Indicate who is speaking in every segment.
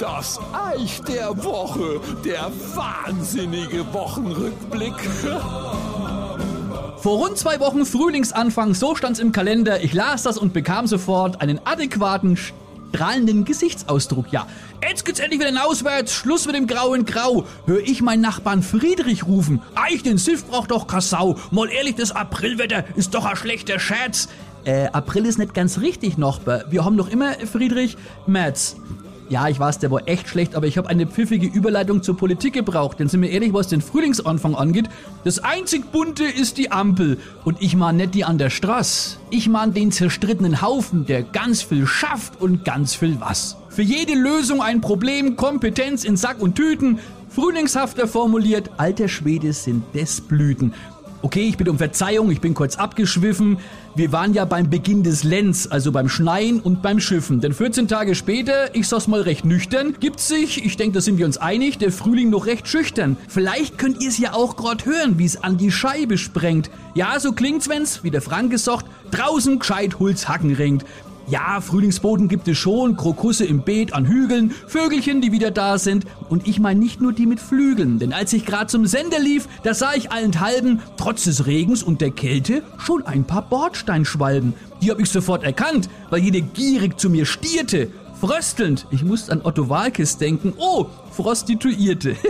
Speaker 1: Das Eich der Woche, der wahnsinnige Wochenrückblick.
Speaker 2: Vor rund zwei Wochen Frühlingsanfang, so stand's im Kalender. Ich las das und bekam sofort einen adäquaten, strahlenden Gesichtsausdruck. Ja, jetzt geht's endlich wieder hinauswärts. Schluss mit dem grauen Grau. Hör ich meinen Nachbarn Friedrich rufen. Eich, den Siff braucht doch Kassau. Mal ehrlich, das Aprilwetter ist doch ein schlechter Scherz. Äh, April ist nicht ganz richtig, Nachbar. Wir haben noch immer, Friedrich, März. Ja, ich weiß, der war echt schlecht, aber ich habe eine pfiffige Überleitung zur Politik gebraucht. Denn sind wir ehrlich, was den Frühlingsanfang angeht, das einzig bunte ist die Ampel. Und ich mahn nicht die an der Straße. Ich mahn den zerstrittenen Haufen, der ganz viel schafft und ganz viel was. Für jede Lösung ein Problem, Kompetenz in Sack und Tüten. Frühlingshafter formuliert, alter Schwede sind des Blüten. Okay, ich bitte um Verzeihung, ich bin kurz abgeschwiffen. Wir waren ja beim Beginn des Lenz, also beim Schneien und beim Schiffen. Denn 14 Tage später, ich sag's mal recht nüchtern, gibt sich, ich denke, da sind wir uns einig, der Frühling noch recht schüchtern. Vielleicht könnt ihr es ja auch grad hören, wie es an die Scheibe sprengt. Ja, so klingt's, wenn's, wie der Frank gesagt, draußen gescheit Hulz Hacken ringt. Ja, Frühlingsboden gibt es schon, Krokusse im Beet an Hügeln, Vögelchen, die wieder da sind. Und ich meine nicht nur die mit Flügeln, denn als ich gerade zum Sender lief, da sah ich allenthalben, trotz des Regens und der Kälte, schon ein paar Bordsteinschwalben. Die habe ich sofort erkannt, weil jede gierig zu mir stierte. Fröstelnd, ich musste an Otto Walkes denken. Oh, Prostituierte.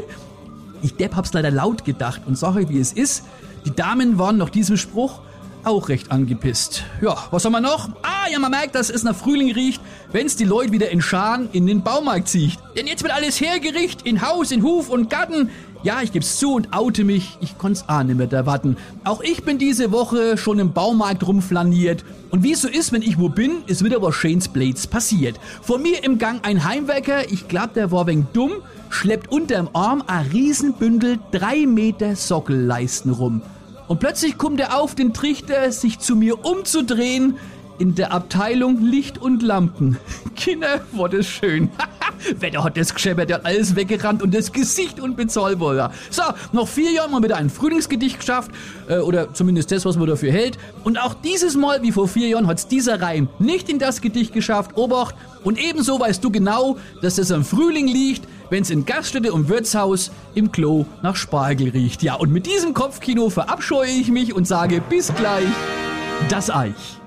Speaker 2: Ich Depp hab's leider laut gedacht und sag euch, wie es ist. Die Damen waren nach diesem Spruch auch recht angepisst. Ja, was haben wir noch? Ah, ja, man merkt, dass es nach Frühling riecht, wenn's die Leute wieder in Scharen in den Baumarkt zieht. Denn jetzt wird alles hergerichtet, in Haus, in Huf und Garten. Ja, ich geb's zu und oute mich, ich konnt's auch nicht mehr erwarten. Auch ich bin diese Woche schon im Baumarkt rumflaniert. Und wie es so ist, wenn ich wo bin, ist wieder was Shane's Blades passiert. Vor mir im Gang ein Heimwerker, ich glaub, der war wegen dumm, schleppt unterm Arm ein Riesenbündel drei Meter Sockelleisten rum. Und plötzlich kommt er auf den Trichter, sich zu mir umzudrehen. In der Abteilung Licht und Lampen. Kinder, war das schön. Wetter hat das gescheppert, der hat alles weggerannt und das Gesicht unbezahlbar. So, noch vier Jahre mal wieder ein Frühlingsgedicht geschafft. Äh, oder zumindest das, was man dafür hält. Und auch dieses Mal, wie vor vier Jahren, hat's dieser Reim nicht in das Gedicht geschafft. Obacht. Und ebenso weißt du genau, dass das am Frühling liegt, wenn's in Gaststätte und Wirtshaus im Klo nach Spargel riecht. Ja, und mit diesem Kopfkino verabscheue ich mich und sage bis gleich, das Eich.